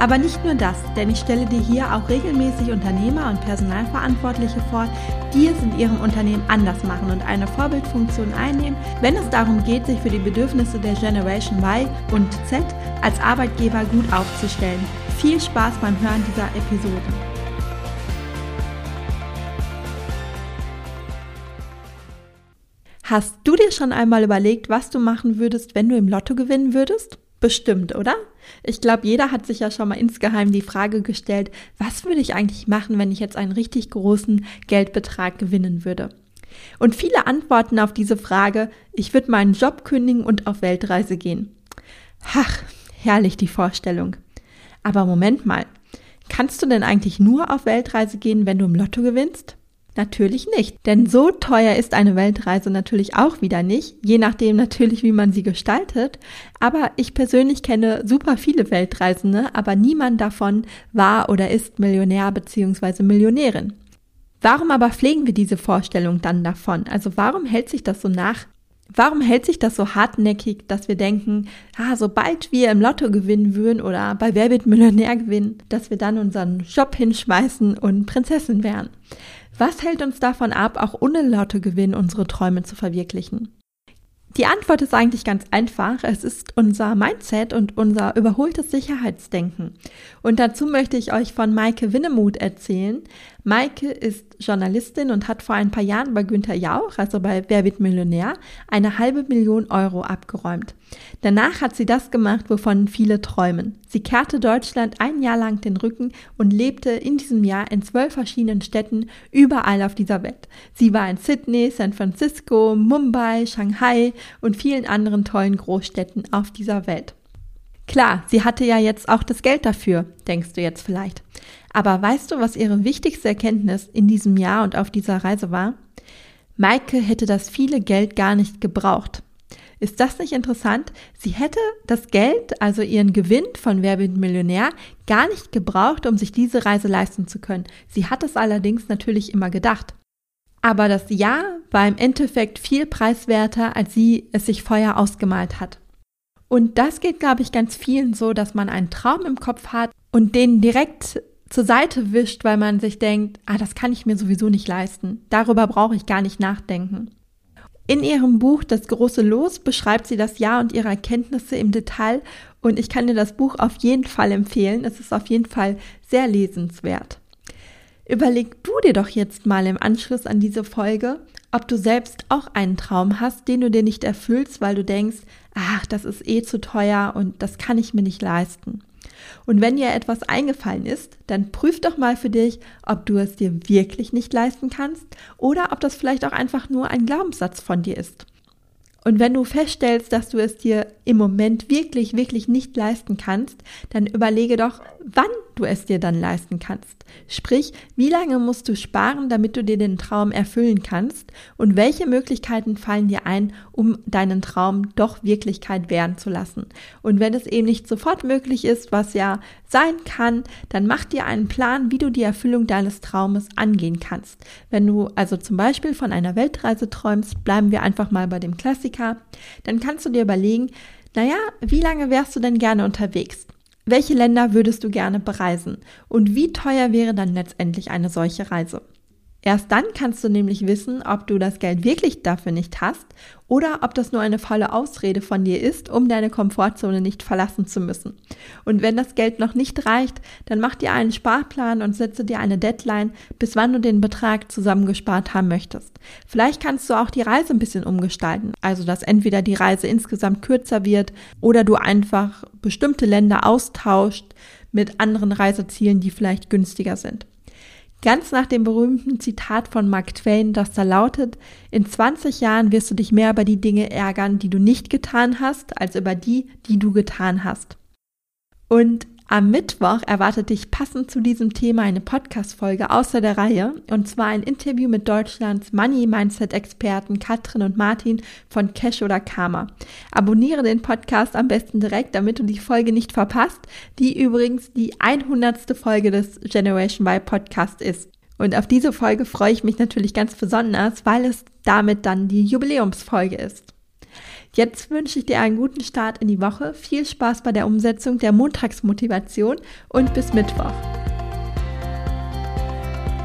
Aber nicht nur das, denn ich stelle dir hier auch regelmäßig Unternehmer und Personalverantwortliche vor, die es in ihrem Unternehmen anders machen und eine Vorbildfunktion einnehmen, wenn es darum geht, sich für die Bedürfnisse der Generation Y und Z als Arbeitgeber gut aufzustellen. Viel Spaß beim Hören dieser Episode. Hast du dir schon einmal überlegt, was du machen würdest, wenn du im Lotto gewinnen würdest? Bestimmt, oder? Ich glaube, jeder hat sich ja schon mal insgeheim die Frage gestellt, was würde ich eigentlich machen, wenn ich jetzt einen richtig großen Geldbetrag gewinnen würde? Und viele antworten auf diese Frage, ich würde meinen Job kündigen und auf Weltreise gehen. Ach, herrlich die Vorstellung. Aber Moment mal, kannst du denn eigentlich nur auf Weltreise gehen, wenn du im Lotto gewinnst? Natürlich nicht, denn so teuer ist eine Weltreise natürlich auch wieder nicht, je nachdem natürlich, wie man sie gestaltet. Aber ich persönlich kenne super viele Weltreisende, aber niemand davon war oder ist Millionär bzw. Millionärin. Warum aber pflegen wir diese Vorstellung dann davon? Also warum hält sich das so nach? Warum hält sich das so hartnäckig, dass wir denken, ah, sobald wir im Lotto gewinnen würden oder bei Wer wird Millionär gewinnen, dass wir dann unseren Job hinschmeißen und Prinzessin wären? Was hält uns davon ab, auch ohne Lottogewinn unsere Träume zu verwirklichen? Die Antwort ist eigentlich ganz einfach. Es ist unser Mindset und unser überholtes Sicherheitsdenken. Und dazu möchte ich euch von Maike Winnemuth erzählen. Maike ist Journalistin und hat vor ein paar Jahren bei Günther Jauch, also bei Wer wird Millionär, eine halbe Million Euro abgeräumt. Danach hat sie das gemacht, wovon viele träumen. Sie kehrte Deutschland ein Jahr lang den Rücken und lebte in diesem Jahr in zwölf verschiedenen Städten überall auf dieser Welt. Sie war in Sydney, San Francisco, Mumbai, Shanghai und vielen anderen tollen Großstädten auf dieser Welt. Klar, sie hatte ja jetzt auch das Geld dafür, denkst du jetzt vielleicht. Aber weißt du, was ihre wichtigste Erkenntnis in diesem Jahr und auf dieser Reise war? Maike hätte das viele Geld gar nicht gebraucht. Ist das nicht interessant? Sie hätte das Geld, also ihren Gewinn von Wer Millionär, gar nicht gebraucht, um sich diese Reise leisten zu können. Sie hat es allerdings natürlich immer gedacht. Aber das Ja war im Endeffekt viel preiswerter, als sie es sich vorher ausgemalt hat. Und das geht, glaube ich, ganz vielen so, dass man einen Traum im Kopf hat und den direkt zur Seite wischt, weil man sich denkt, ah, das kann ich mir sowieso nicht leisten. Darüber brauche ich gar nicht nachdenken. In ihrem Buch Das große Los beschreibt sie das Jahr und ihre Erkenntnisse im Detail und ich kann dir das Buch auf jeden Fall empfehlen. Es ist auf jeden Fall sehr lesenswert. Überleg du dir doch jetzt mal im Anschluss an diese Folge, ob du selbst auch einen Traum hast, den du dir nicht erfüllst, weil du denkst, ach, das ist eh zu teuer und das kann ich mir nicht leisten. Und wenn dir etwas eingefallen ist, dann prüf doch mal für dich, ob du es dir wirklich nicht leisten kannst oder ob das vielleicht auch einfach nur ein Glaubenssatz von dir ist. Und wenn du feststellst, dass du es dir im Moment wirklich, wirklich nicht leisten kannst, dann überlege doch, wann du es dir dann leisten kannst. Sprich, wie lange musst du sparen, damit du dir den Traum erfüllen kannst und welche Möglichkeiten fallen dir ein, um deinen Traum doch Wirklichkeit werden zu lassen. Und wenn es eben nicht sofort möglich ist, was ja sein kann, dann mach dir einen Plan, wie du die Erfüllung deines Traumes angehen kannst. Wenn du also zum Beispiel von einer Weltreise träumst, bleiben wir einfach mal bei dem Klassiker, dann kannst du dir überlegen, naja, wie lange wärst du denn gerne unterwegs? Welche Länder würdest du gerne bereisen? Und wie teuer wäre dann letztendlich eine solche Reise? Erst dann kannst du nämlich wissen, ob du das Geld wirklich dafür nicht hast oder ob das nur eine faule Ausrede von dir ist, um deine Komfortzone nicht verlassen zu müssen. Und wenn das Geld noch nicht reicht, dann mach dir einen Sparplan und setze dir eine Deadline, bis wann du den Betrag zusammengespart haben möchtest. Vielleicht kannst du auch die Reise ein bisschen umgestalten, also dass entweder die Reise insgesamt kürzer wird oder du einfach bestimmte Länder austauscht mit anderen Reisezielen, die vielleicht günstiger sind. Ganz nach dem berühmten Zitat von Mark Twain, das da lautet, in 20 Jahren wirst du dich mehr über die Dinge ärgern, die du nicht getan hast, als über die, die du getan hast. Und Am Mittwoch erwartet dich passend zu diesem Thema eine Podcast-Folge außer der Reihe und zwar ein Interview mit Deutschlands Money Mindset Experten Katrin und Martin von Cash oder Karma. Abonniere den Podcast am besten direkt, damit du die Folge nicht verpasst, die übrigens die 100. Folge des Generation Y Podcast ist. Und auf diese Folge freue ich mich natürlich ganz besonders, weil es damit dann die Jubiläumsfolge ist. Jetzt wünsche ich dir einen guten Start in die Woche, viel Spaß bei der Umsetzung der Montagsmotivation und bis Mittwoch.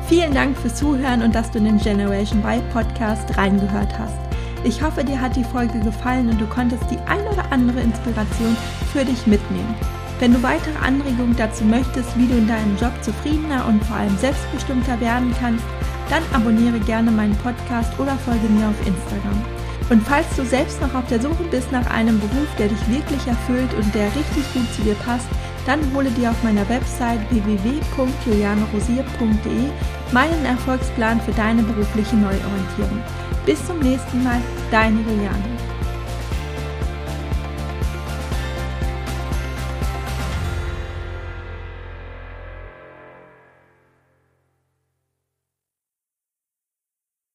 Vielen Dank fürs Zuhören und dass du in den Generation Y Podcast reingehört hast. Ich hoffe, dir hat die Folge gefallen und du konntest die ein oder andere Inspiration für dich mitnehmen. Wenn du weitere Anregungen dazu möchtest, wie du in deinem Job zufriedener und vor allem selbstbestimmter werden kannst, dann abonniere gerne meinen Podcast oder folge mir auf Instagram. Und falls du selbst noch auf der Suche bist nach einem Beruf, der dich wirklich erfüllt und der richtig gut zu dir passt, dann hole dir auf meiner Website www.julianerosier.de meinen Erfolgsplan für deine berufliche Neuorientierung. Bis zum nächsten Mal, deine Juliane.